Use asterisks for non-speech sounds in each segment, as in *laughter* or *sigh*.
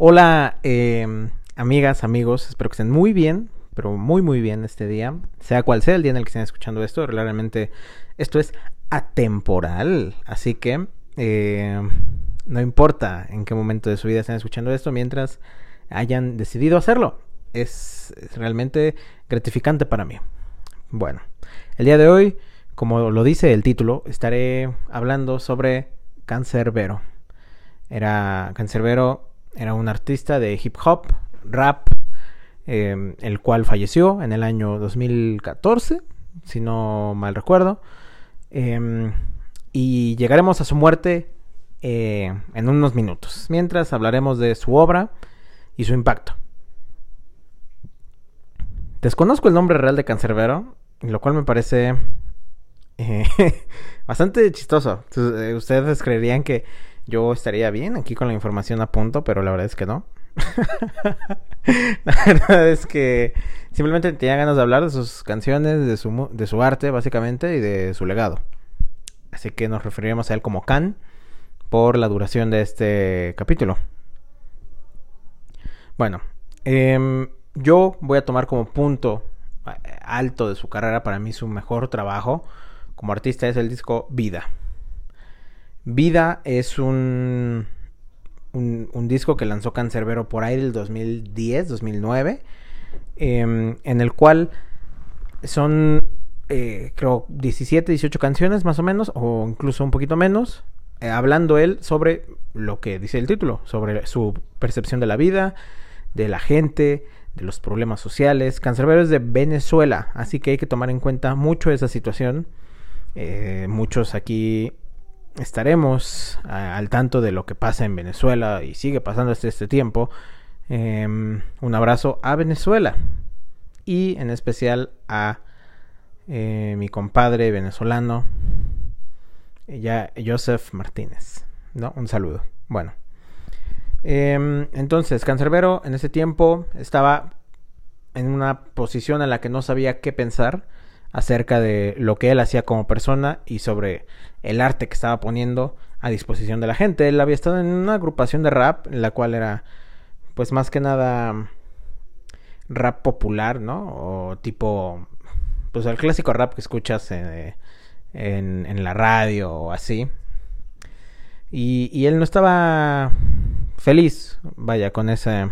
Hola, eh, amigas, amigos, espero que estén muy bien, pero muy, muy bien este día. Sea cual sea el día en el que estén escuchando esto, realmente esto es atemporal, así que eh, no importa en qué momento de su vida estén escuchando esto, mientras hayan decidido hacerlo. Es, es realmente gratificante para mí. Bueno, el día de hoy, como lo dice el título, estaré hablando sobre Cancerbero. Era Cancerbero era un artista de hip hop, rap, eh, el cual falleció en el año 2014, si no mal recuerdo. Eh, y llegaremos a su muerte eh, en unos minutos. Mientras hablaremos de su obra y su impacto. Desconozco el nombre real de Cancerbero, lo cual me parece eh, *laughs* bastante chistoso. Eh, ustedes creerían que yo estaría bien aquí con la información a punto, pero la verdad es que no. *laughs* la verdad es que simplemente tenía ganas de hablar de sus canciones, de su, de su arte básicamente y de su legado. Así que nos referiremos a él como Can por la duración de este capítulo. Bueno, eh, yo voy a tomar como punto alto de su carrera, para mí su mejor trabajo como artista es el disco Vida. Vida es un, un, un disco que lanzó Cancerbero por ahí del 2010, 2009, eh, en el cual son, eh, creo, 17, 18 canciones más o menos, o incluso un poquito menos, eh, hablando él sobre lo que dice el título, sobre su percepción de la vida, de la gente, de los problemas sociales. Cancerbero es de Venezuela, así que hay que tomar en cuenta mucho esa situación. Eh, muchos aquí estaremos al tanto de lo que pasa en Venezuela y sigue pasando hasta este tiempo. Eh, un abrazo a Venezuela y en especial a eh, mi compadre venezolano, ya Joseph Martínez. ¿no? Un saludo. Bueno. Eh, entonces, Cancerbero en ese tiempo estaba en una posición en la que no sabía qué pensar acerca de lo que él hacía como persona y sobre el arte que estaba poniendo a disposición de la gente. Él había estado en una agrupación de rap, en la cual era, pues más que nada, rap popular, ¿no? O tipo, pues el clásico rap que escuchas en, en, la radio o así. Y, él no estaba feliz, vaya, con ese,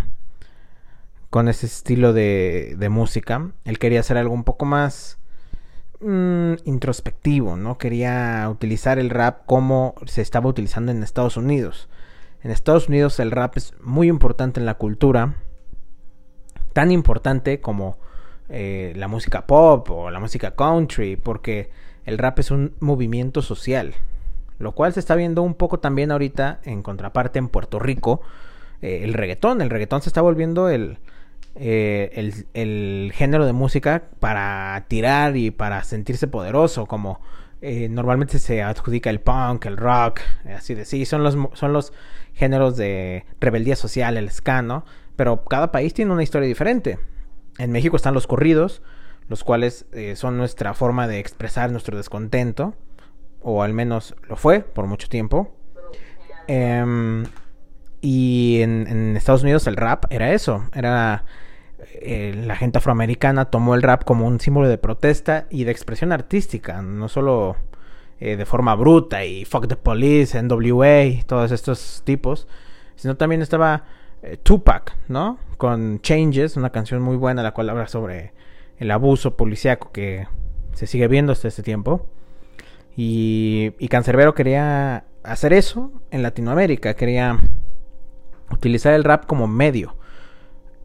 con ese estilo de música. Él quería hacer algo un poco más mmm, introspectivo, ¿no? Quería utilizar el rap como se estaba utilizando en Estados Unidos. En Estados Unidos el rap es muy importante en la cultura, tan importante como eh, la música pop o la música country, porque el rap es un movimiento social, lo cual se está viendo un poco también ahorita en contraparte en Puerto Rico, eh, el reggaetón, el reggaetón se está volviendo el, eh, el, género de música para tirar y para sentirse poderoso, como eh, normalmente se adjudica el punk, el rock, así de sí, son los, son los géneros de rebeldía social, el ska, ¿no? Pero cada país tiene una historia diferente. En México están los corridos, los cuales eh, son nuestra forma de expresar nuestro descontento, o al menos lo fue por mucho tiempo. Eh, y en, Estados Unidos el rap era eso, era eh, la gente afroamericana tomó el rap como un símbolo de protesta y de expresión artística, no solo eh, de forma bruta y fuck the police, NWA, todos estos tipos, sino también estaba eh, Tupac, ¿no? Con Changes, una canción muy buena la cual habla sobre el abuso policíaco que se sigue viendo hasta este tiempo. Y, y Cancerbero quería hacer eso en Latinoamérica, quería utilizar el rap como medio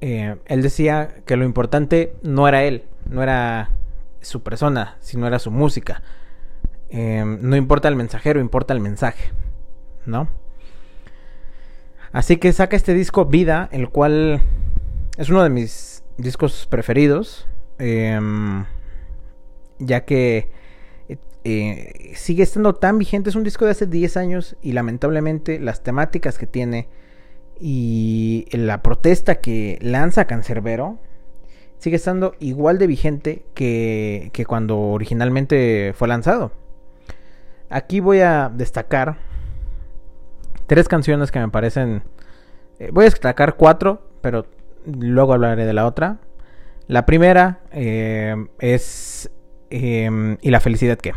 eh, él decía que lo importante no era él, no era su persona, sino era su música. Eh, no importa el mensajero, importa el mensaje, ¿no? Así que saca este disco Vida, el cual es uno de mis discos preferidos, eh, ya que eh, sigue estando tan vigente, es un disco de hace 10 años y lamentablemente las temáticas que tiene y la protesta que lanza Cancerbero sigue estando igual de vigente que, que cuando originalmente fue lanzado. Aquí voy a destacar tres canciones que me parecen Eh, voy a destacar cuatro, pero luego hablaré de la otra. La primera eh, es... Em, ¿Y la felicidad qué?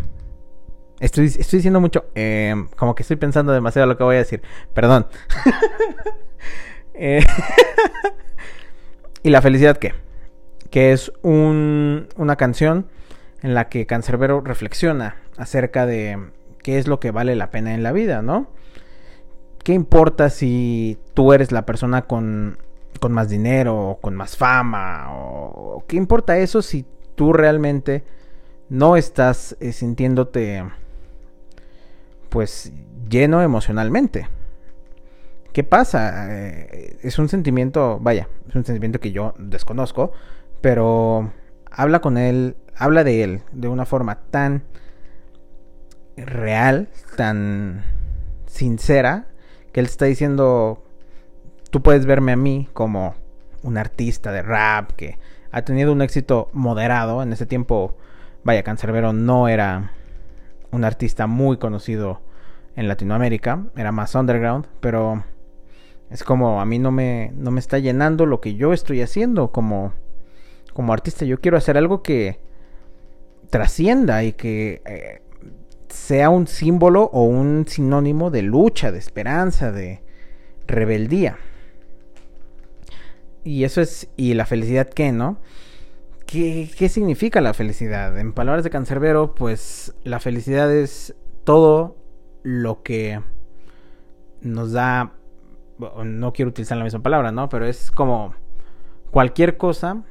Estoy, estoy diciendo mucho... Em, como que estoy pensando demasiado lo que voy a decir. Perdón. *laughs* Eh, *laughs* ¿Y la felicidad qué? Que es un, una canción en la que Cancerbero reflexiona acerca de qué es lo que vale la pena en la vida, ¿no? ¿Qué importa si tú eres la persona con, con más dinero o con más fama? O, ¿Qué importa eso si tú realmente no estás eh, sintiéndote pues lleno emocionalmente? ¿Qué pasa? Eh, es un sentimiento, vaya, es un sentimiento que yo desconozco, pero habla con él, habla de él de una forma tan real, tan sincera, que él está diciendo, tú puedes verme a mí como un artista de rap que ha tenido un éxito moderado. En ese tiempo, vaya, Cancerbero no era un artista muy conocido en Latinoamérica, era más underground, pero es como a mí no me, no me está llenando lo que yo estoy haciendo como, como artista. Yo quiero hacer algo que trascienda y que eh, sea un símbolo o un sinónimo de lucha, de esperanza, de rebeldía. Y eso es, y la felicidad qué, ¿no? ¿Qué, ¿Qué, significa la felicidad? En palabras de Cancerbero, pues la felicidad es todo lo que nos da, no quiero utilizar la misma palabra, ¿no? Pero es como cualquier cosa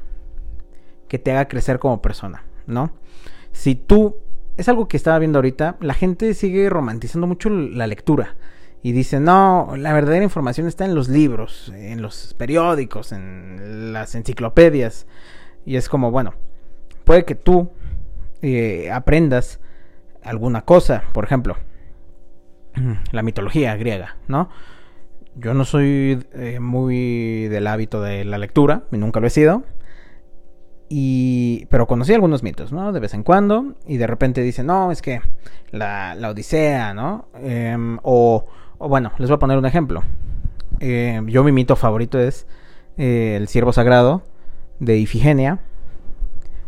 que te haga crecer como persona, ¿no? Si tú es algo que estaba viendo ahorita, la gente sigue romantizando mucho la lectura. Y dice, no, la verdadera información está en los libros, en los periódicos, en las enciclopedias. Y es como, bueno, puede que tú eh, aprendas alguna cosa, por ejemplo, *clears throat* la mitología griega, ¿no? Yo no soy eh, muy del hábito de la lectura, nunca lo he sido, y, pero conocí algunos mitos, ¿no? De vez en cuando. Y de repente dicen, no, es que la, la Odisea, ¿no? Em, o, bueno, les voy a poner un ejemplo. Em, yo mi mito favorito es eh, el ciervo sagrado de Ifigenia,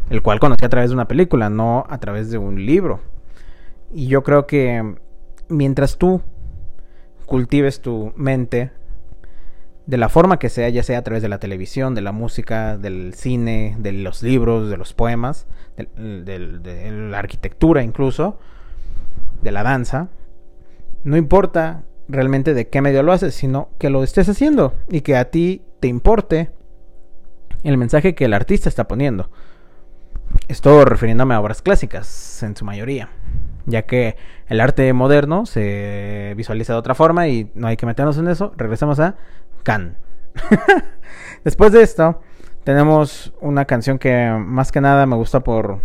el cual conocí a través de una película, no a través de un libro. Y yo creo que mientras tú cultives tu mente de la forma que sea, ya sea a través de la televisión, de la música, del cine, de los libros, de los poemas, de, la arquitectura incluso, de la danza, no importa realmente de qué medio lo haces, sino que lo estés haciendo y que a ti te importe el mensaje que el artista está poniendo. Estoy refiriéndome a obras clásicas, en su mayoría, ya que el arte moderno se visualiza de otra forma y no hay que meternos en eso. Regresamos a Can. *laughs* Después de esto, tenemos una canción que más que nada me gusta por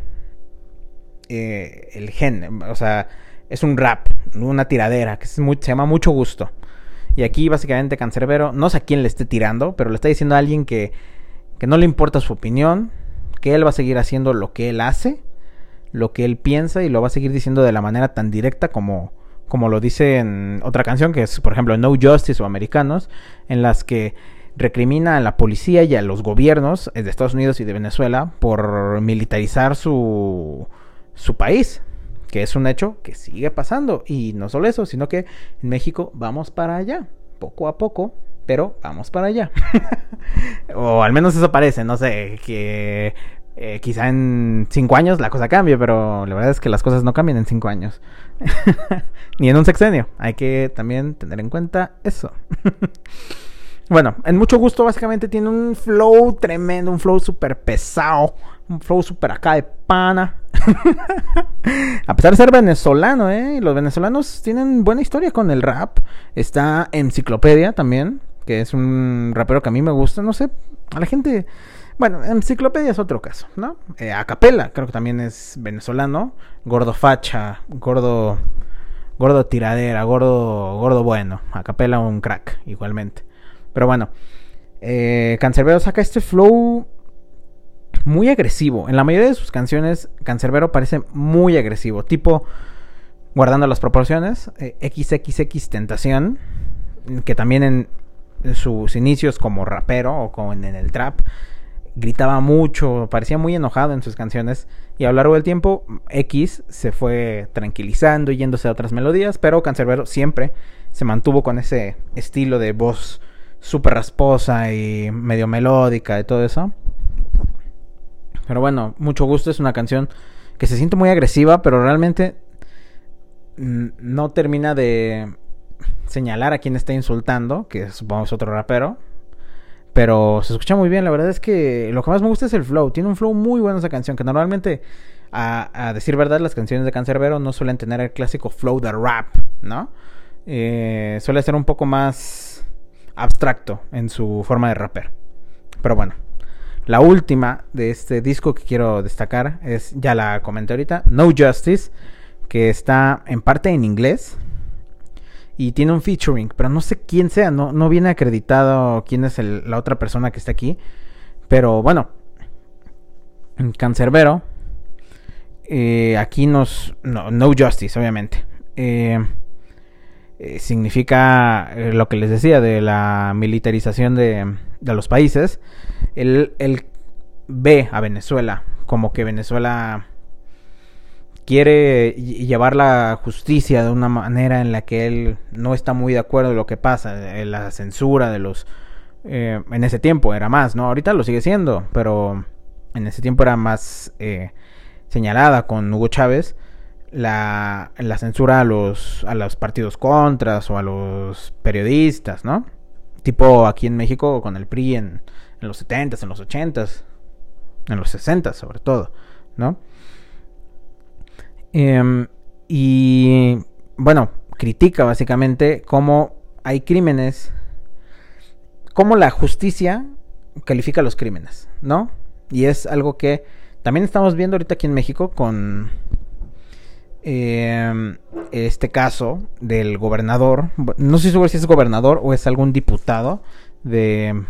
eh, el gen. O sea, es un rap, una tiradera, que se llama Mucho Gusto. Y aquí básicamente Cancerbero, no sé a quién le esté tirando, pero le está diciendo a alguien que, que no le importa su opinión, que él va a seguir haciendo lo que él hace, lo que él piensa y lo va a seguir diciendo de la manera tan directa como, como lo dice en otra canción, que es, por ejemplo, No Justice o Americanos, en las que recrimina a la policía y a los gobiernos de Estados Unidos y de Venezuela por militarizar su, su país, que es un hecho que sigue pasando. Y no solo eso, sino que en México vamos para allá, poco a poco, pero vamos para allá. *laughs* o al menos eso parece, no sé, que eh, quizá en cinco años la cosa cambie, pero la verdad es que las cosas no cambian en cinco años. *laughs* Ni en un sexenio. Hay que también tener en cuenta eso. *laughs* bueno, en mucho gusto básicamente tiene un flow tremendo, un flow súper pesado, un flow súper acá de pana. *laughs* A pesar de ser venezolano, ¿eh? Los venezolanos tienen buena historia con el rap. Está Enciclopedia también, que es un rapero que a mí me gusta. No sé, a la gente bueno, enciclopedia es otro caso, ¿no? Eh, Acapela, creo que también es venezolano. Gordo facha, gordo. Gordo tiradera, gordo. Gordo bueno. Acapela un crack, igualmente. Pero bueno. Eh, Cancerbero saca este flow muy agresivo. En la mayoría de sus canciones, Cancerbero parece muy agresivo. Tipo, guardando las proporciones, eh, XXX Tentación. Que también en sus inicios como rapero o como en, el trap, gritaba mucho, parecía muy enojado en sus canciones y a lo largo del tiempo X se fue tranquilizando y yéndose a otras melodías, pero Cancerbero siempre se mantuvo con ese estilo de voz súper rasposa y medio melódica y todo eso. Pero bueno, mucho gusto, es una canción que se siente muy agresiva, pero realmente no termina de señalar a quien está insultando, que supongo es otro rapero. Pero se escucha muy bien, la verdad es que lo que más me gusta es el flow. Tiene un flow muy bueno esa canción, que normalmente, a, decir verdad, las canciones de Cancerbero no suelen tener el clásico flow de rap, ¿no? Eh, suele ser un poco más abstracto en su forma de rapper. Pero bueno, la última de este disco que quiero destacar es, ya la comenté ahorita, No Justice, que está en parte en inglés y tiene un featuring, pero no sé quién sea, no, no viene acreditado quién es la otra persona que está aquí. Pero bueno, Cancerbero, eh, aquí nos... No, no, Justice, obviamente. Eh, eh, significa lo que les decía de la militarización de, de los países. Él, él ve a Venezuela como que Venezuela quiere llevar la justicia de una manera en la que él no está muy de acuerdo de lo que pasa, eh, la censura de los... Eh, en ese tiempo era más, ¿no? Ahorita lo sigue siendo, pero en ese tiempo era más eh, señalada con Hugo Chávez la, la, censura a los, a los partidos contras o a los periodistas, ¿no? Tipo aquí en México con el PRI en, en los 70s, en los 80s, en los 60s sobre todo, ¿no? Em, y bueno, critica básicamente cómo hay crímenes, cómo la justicia califica los crímenes, ¿no? Y es algo que también estamos viendo ahorita aquí en México con em, este caso del gobernador, no sé si es gobernador o es algún diputado de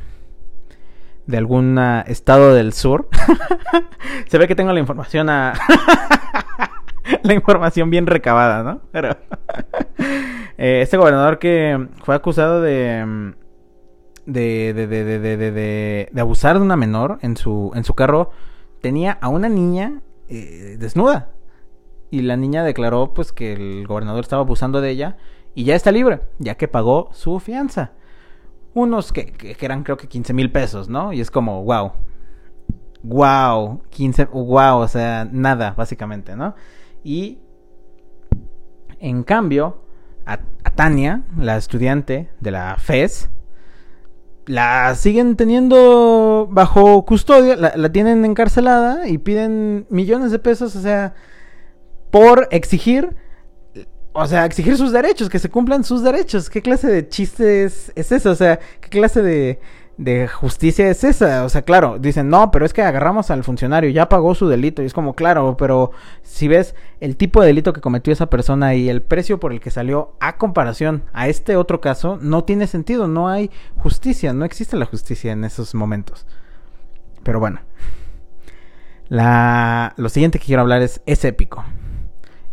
de algún estado del sur. *laughs* Se ve que tengo la información a *laughs* *laughs* la información bien recabada, ¿no? Pero *laughs* eh, este gobernador que fue acusado de de, de, de, de, de abusar de una menor en su, en su carro tenía a una niña eh, desnuda. Y la niña declaró pues que el gobernador estaba abusando de ella y ya está libre, ya que pagó su fianza. Unos que, que, eran creo que 15 mil pesos, ¿no? Y es como, wow. Wow, 15, wow, o sea, nada, básicamente, ¿no? Y en cambio, a, Tania, la estudiante de la FES, la siguen teniendo bajo custodia, la, tienen encarcelada y piden millones de pesos, o sea, por exigir, o sea, exigir sus derechos, que se cumplan sus derechos. ¿Qué clase de chiste es, es eso? O sea, ¿qué clase de, de justicia es esa. O sea, claro, dicen, no, pero es que agarramos al funcionario, ya pagó su delito. Y es como, claro, pero si ves el tipo de delito que cometió esa persona y el precio por el que salió a comparación a este otro caso, no tiene sentido, no hay justicia, no existe la justicia en esos momentos. Pero bueno, la, lo siguiente que quiero hablar es, es épico.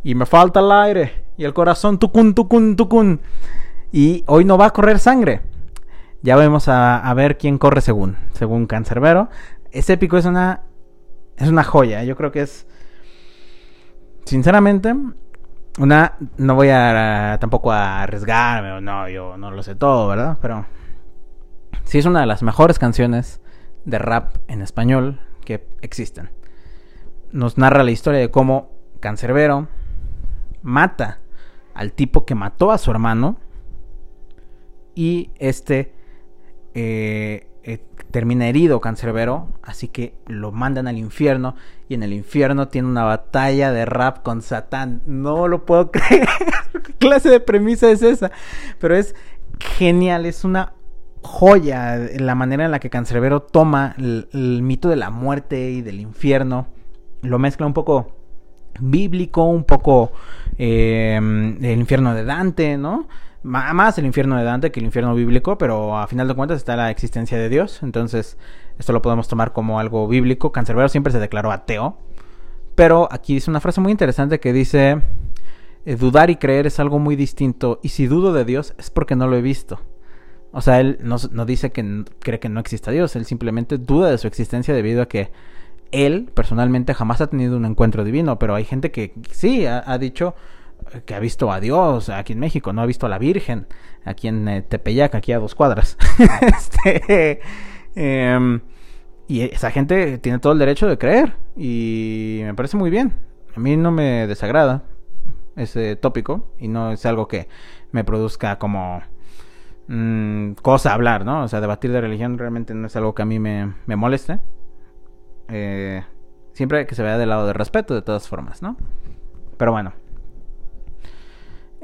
Y me falta el aire y el corazón, tucun, tucun, tucun. Y hoy no va a correr sangre ya vamos a, ver quién corre según, según Cancerbero. Ese épico es una, es una joya. Yo creo que es, sinceramente, una, no voy a tampoco a arriesgarme o no, yo no lo sé todo, ¿verdad? Pero sí es una de las mejores canciones de rap en español que existen. Nos narra la historia de cómo Cancerbero mata al tipo que mató a su hermano y este eh, eh, termina herido Cancerbero, así que lo mandan al infierno y en el infierno tiene una batalla de rap con Satán. No lo puedo *laughs* creer. ¿Qué clase de premisa es esa? Pero es genial, es una joya la manera en la que Cancerbero toma el, mito de la muerte y del infierno, lo mezcla un poco bíblico, un poco eh, el infierno de Dante, ¿no? Más el infierno de Dante que el infierno bíblico, pero a final de cuentas está la existencia de Dios, entonces esto lo podemos tomar como algo bíblico. Cancerbero siempre se declaró ateo, pero aquí dice una frase muy interesante que dice, eh, dudar y creer es algo muy distinto, y si dudo de Dios es porque no lo he visto. O sea, él no, dice que cree que no exista Dios, él simplemente duda de su existencia debido a que él personalmente jamás ha tenido un encuentro divino, pero hay gente que sí ha, dicho que ha visto a Dios aquí en México, no ha visto a la Virgen aquí en eh, Tepeyac, aquí a dos cuadras. *laughs* este, em, y esa gente tiene todo el derecho de creer y me parece muy bien. A mí no me desagrada ese tópico y no es algo que me produzca como mm, cosa hablar, ¿no? O sea, debatir de religión realmente no es algo que a mí me, moleste. Eh, siempre que se vea del lado de respeto, de todas formas, ¿no? Pero bueno.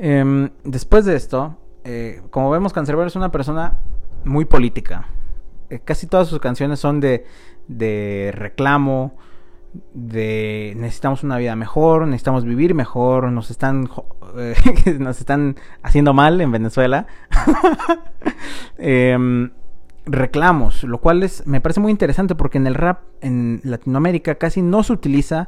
Em, después de esto, eh, como vemos, Cancerbero es una persona muy política. Eh, casi todas sus canciones son de, reclamo, de necesitamos una vida mejor, necesitamos vivir mejor, nos están *laughs* nos están haciendo mal en Venezuela. *laughs* Em, reclamos, lo cual es, me parece muy interesante porque en el rap en Latinoamérica casi no se utiliza eh,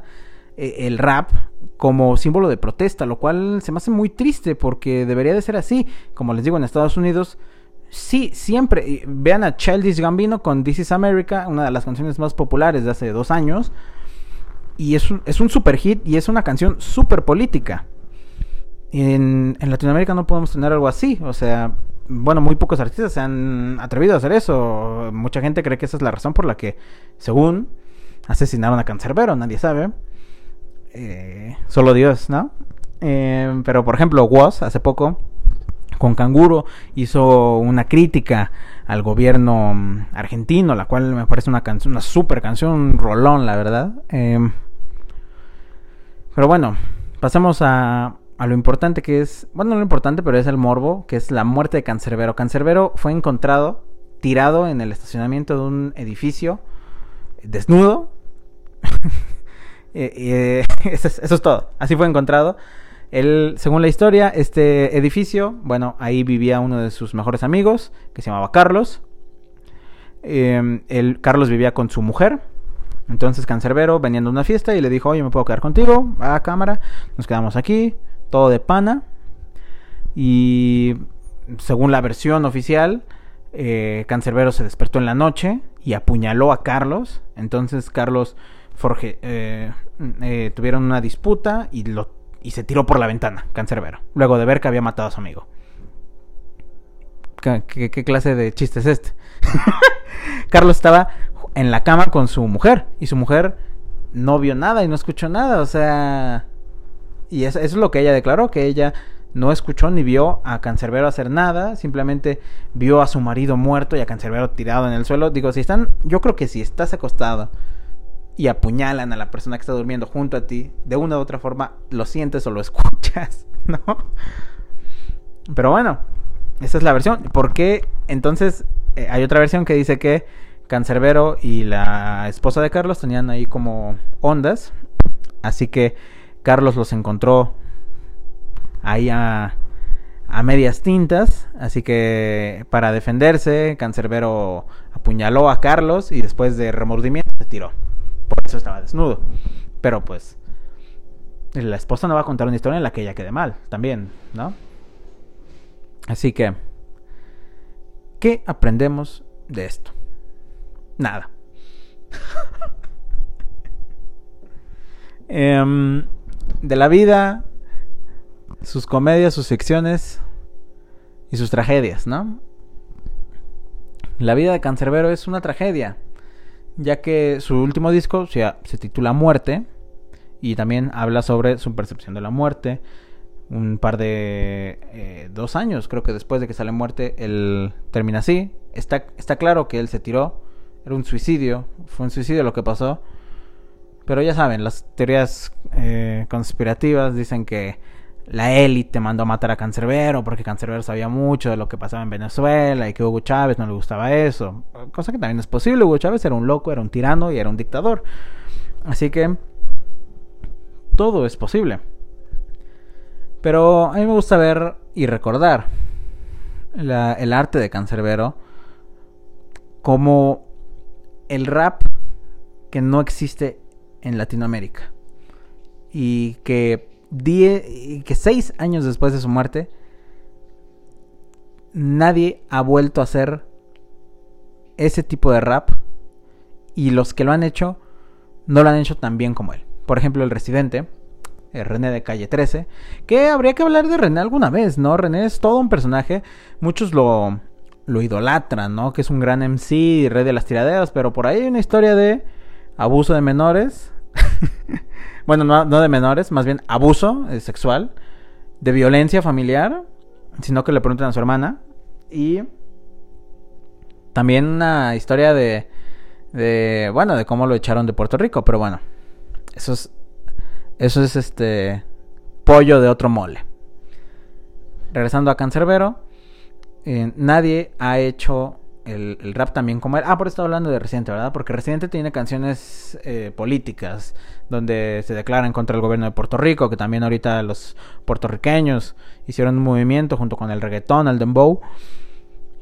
el rap como símbolo de protesta, lo cual se me hace muy triste porque debería de ser así. Como les digo, en Estados Unidos, sí, siempre. Vean a Childish Gambino con This is America, una de las canciones más populares de hace dos años. Y es un, es un super hit y es una canción súper política. En, en Latinoamérica no podemos tener algo así, o sea, bueno, muy pocos artistas se han atrevido a hacer eso. Mucha gente cree que esa es la razón por la que, según, asesinaron a Cancerbero, nadie sabe. Eh, solo Dios, ¿no? Eh, pero, por ejemplo, Woz, hace poco, con Canguro, hizo una crítica al gobierno mm, argentino, la cual me parece una canción, una super canción, un rolón, la verdad. Eh, pero bueno, pasemos a a lo importante que es, bueno, no lo importante, pero es el morbo, que es la muerte de Cancerbero. Cancerbero fue encontrado tirado en el estacionamiento de un edificio, desnudo. *laughs* Eh, *laughs* eso, es, todo. Así fue encontrado. Él, según la historia, este edificio, bueno, ahí vivía uno de sus mejores amigos, que se llamaba Carlos. Eh, el, Carlos vivía con su mujer. Entonces Cancerbero venía de una fiesta y le dijo, oye, me puedo quedar contigo, a cámara, nos quedamos aquí, todo de pana. Y según la versión oficial, eh, Cancerbero se despertó en la noche y apuñaló a Carlos. Entonces Carlos Forge, eh, eh, tuvieron una disputa y, lo, y se tiró por la ventana, Cancerbero, luego de ver que había matado a su amigo. ¿Qué, qué clase de chiste es este? *laughs* Carlos estaba en la cama con su mujer y su mujer no vio nada y no escuchó nada, o sea y eso, es lo que ella declaró, que ella no escuchó ni vio a Cancerbero hacer nada, simplemente vio a su marido muerto y a Cancerbero tirado en el suelo. Digo, si están, yo creo que si estás acostado y apuñalan a la persona que está durmiendo junto a ti, de una u otra forma lo sientes o lo *laughs* escuchas, ¿no? Pero bueno, esa es la versión. ¿Por qué? Entonces, eh, hay otra versión que dice que Cancerbero y la esposa de Carlos tenían ahí como ondas, así que Carlos los encontró ahí a, medias tintas, así que para defenderse, Cancerbero apuñaló a Carlos y después de remordimiento se tiró. Por eso estaba desnudo. Pero pues la esposa no va a contar una historia en la que ella quede mal, también, ¿no? Así que, ¿qué aprendemos de esto? Nada. *laughs* eh, de la vida, sus comedias, sus ficciones y sus tragedias, ¿no? La vida de Cancerbero es una tragedia, ya que su último disco se, titula Muerte y también habla sobre su percepción de la muerte. Un par de eh, dos años, creo que después de que sale Muerte, él termina así. Está, está claro que él se tiró, era un suicidio, fue un suicidio lo que pasó pero ya saben, las teorías eh, conspirativas dicen que la élite mandó a matar a Cancerbero porque Cancerbero sabía mucho de lo que pasaba en Venezuela y que Hugo Chávez no le gustaba eso. Cosa que también es posible. Hugo Chávez era un loco, era un tirano y era un dictador. Así que todo es posible. Pero a mí me gusta ver y recordar el arte de Cancerbero como el rap que no existe en Latinoamérica. Y que, die, que seis años después de su muerte nadie ha vuelto a hacer ese tipo de rap y los que lo han hecho no lo han hecho tan bien como él. Por ejemplo, el residente, el René de Calle 13, que habría que hablar de René alguna vez, ¿no? René es todo un personaje, muchos lo, lo idolatran, ¿no? Que es un gran MC, rey de las tiraderas, pero por ahí hay una historia de abuso de menores. *laughs* bueno, no, de menores, más bien abuso eh, sexual, de violencia familiar, sino que le preguntan a su hermana. Y también una historia de, de, bueno, de cómo lo echaron de Puerto Rico, pero bueno, eso es, eso es este pollo de otro mole. Regresando a Cancerbero, eh, nadie ha hecho el, rap también como él. Ah, por eso hablando de Residente, ¿verdad? Porque Residente tiene canciones eh, políticas donde se declaran contra el gobierno de Puerto Rico, que también ahorita los puertorriqueños hicieron un movimiento junto con el reggaetón, el dembow.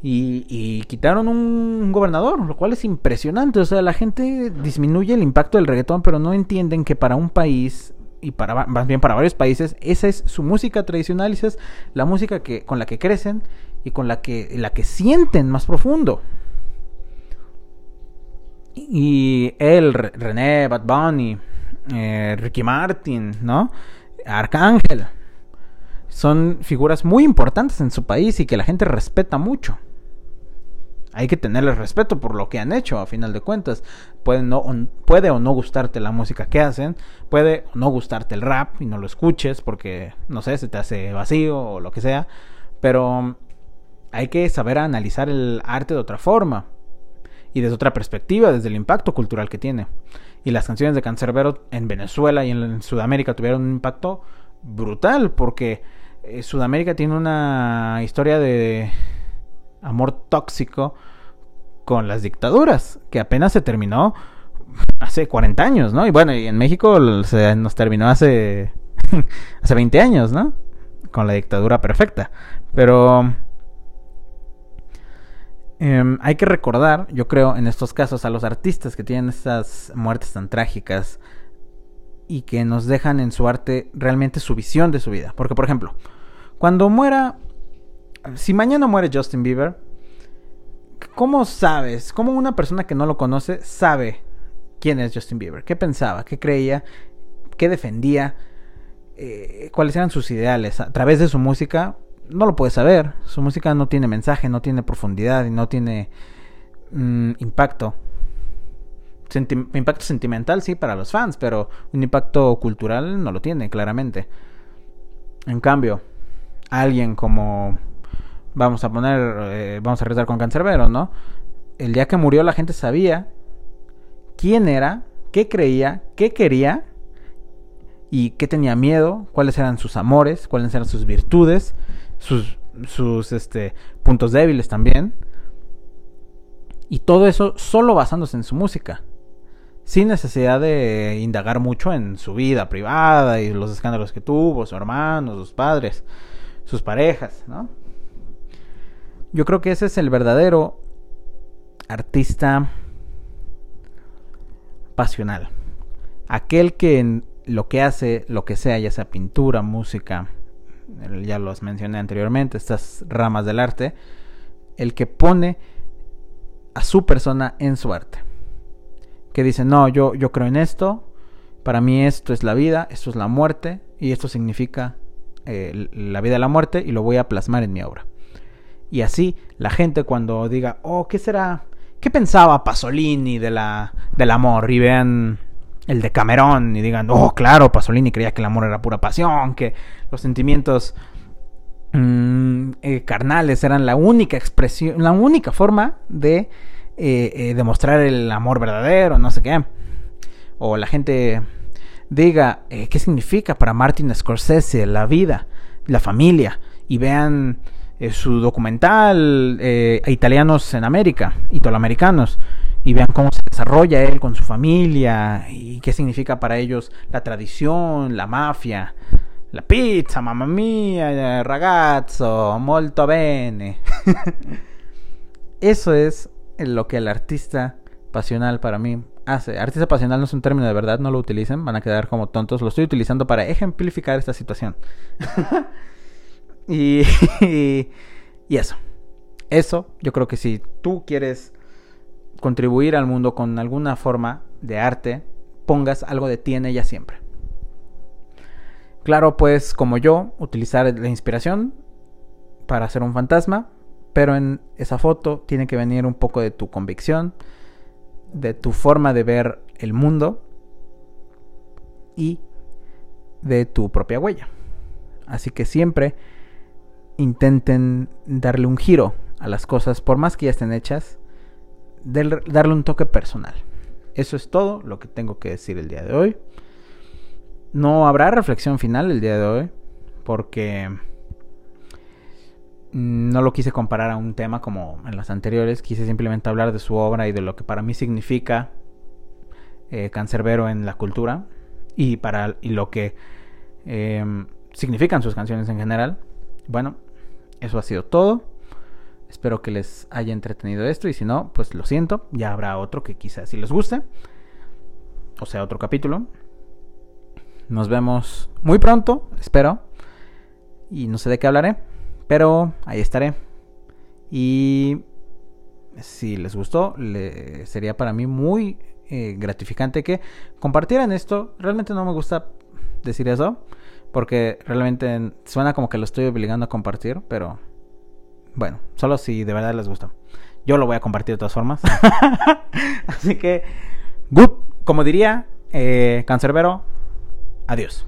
Y, quitaron un gobernador, lo cual es impresionante. O sea, la gente disminuye el impacto del reggaetón, pero no entienden que para un país y para más bien para varios países esa es su música tradicional esa es la música que con la que crecen y con la que, la que sienten más profundo. Y él, René, Bad Bunny, eh, Ricky Martin, ¿no? Arcángel. Son figuras muy importantes en su país y que la gente respeta mucho. Hay que tenerles respeto por lo que han hecho, a final de cuentas. Puede, no, puede o no gustarte la música que hacen, puede o no gustarte el rap y no lo escuches porque, no sé, se te hace vacío o lo que sea. Pero hay que saber analizar el arte de otra forma y desde otra perspectiva, desde el impacto cultural que tiene. Y las canciones de Cancerbero en Venezuela y en Sudamérica tuvieron un impacto brutal porque eh, Sudamérica tiene una historia de amor tóxico con las dictaduras que apenas se terminó hace 40 años, ¿no? Y bueno, y en México se nos terminó hace *laughs* hace 20 años, ¿no? Con la dictadura perfecta. Pero Em, hay que recordar, yo creo, en estos casos a los artistas que tienen estas muertes tan trágicas y que nos dejan en su arte realmente su visión de su vida. Porque, por ejemplo, cuando muera, si mañana muere Justin Bieber, ¿cómo sabes? ¿Cómo una persona que no lo conoce sabe quién es Justin Bieber? ¿Qué pensaba? ¿Qué creía? ¿Qué defendía? Eh, ¿Cuáles eran sus ideales? A través de su música no lo puedes saber. Su música no tiene mensaje, no tiene profundidad y no tiene mm, impacto. impacto sentimental sí para los fans, pero un impacto cultural no lo tiene, claramente. En cambio, alguien como vamos a poner, eh, vamos a rezar con Cancerbero, ¿no? El día que murió la gente sabía quién era, qué creía, qué quería y qué tenía miedo, cuáles eran sus amores, cuáles eran sus virtudes sus, este, puntos débiles también. Y todo eso solo basándose en su música. Sin necesidad de indagar mucho en su vida privada y los escándalos que tuvo, su hermano, sus padres, sus parejas, ¿no? Yo creo que ese es el verdadero artista pasional. Aquel que en lo que hace, lo que sea, ya sea pintura, música, ya los mencioné anteriormente, estas ramas del arte, el que pone a su persona en su arte. Que dice, no, yo, yo creo en esto, para mí esto es la vida, esto es la muerte, y esto significa eh, la vida y la muerte, y lo voy a plasmar en mi obra. Y así la gente cuando diga, oh, ¿qué será? ¿Qué pensaba Pasolini de la, del amor? Y vean el de Camerón y digan, oh, claro, Pasolini creía que el amor era pura pasión, que los sentimientos mm, eh, carnales eran la única expresión, la única forma de eh, eh, demostrar el amor verdadero, no sé qué. O la gente diga, ¿qué significa para Martin Scorsese la vida, la familia? Y vean su documental Italianos en América, italoamericanos y vean cómo se desarrolla él con su familia y qué significa para ellos la tradición, la mafia, la pizza, mamma mia, ragazzo, molto bene. *laughs* Eso es lo que el artista pasional para mí hace. Artista pasional no es un término de verdad, no lo utilicen, van a quedar como tontos. Lo estoy utilizando para ejemplificar esta situación. *laughs* y, *laughs* y eso. Eso, yo creo que si tú quieres contribuir al mundo con alguna forma de arte, pongas algo de ti en ella siempre. Claro, pues como yo, utilizar la inspiración para hacer un fantasma, pero en esa foto tiene que venir un poco de tu convicción, de tu forma de ver el mundo y de tu propia huella. Así que siempre intenten darle un giro a las cosas, por más que ya estén hechas, darle un toque personal. Eso es todo lo que tengo que decir el día de hoy. No habrá reflexión final el día de hoy, porque no lo quise comparar a un tema como en las anteriores, quise simplemente hablar de su obra y de lo que para mí significa eh, Cancerbero en la cultura y para y lo que em, significan sus canciones en general. Bueno, eso ha sido todo. Espero que les haya entretenido esto y si no, pues lo siento, ya habrá otro que quizás si les guste. O sea, otro capítulo. Nos vemos muy pronto, espero. Y no sé de qué hablaré, pero ahí estaré. Y si les gustó, le, sería para mí muy eh, gratificante que compartieran esto. Realmente no me gusta decir eso, porque realmente suena como que lo estoy obligando a compartir, pero bueno, solo si de verdad les gusta. Yo lo voy a compartir de todas formas. *laughs* Así que, good, como diría eh, Cancerbero, adiós.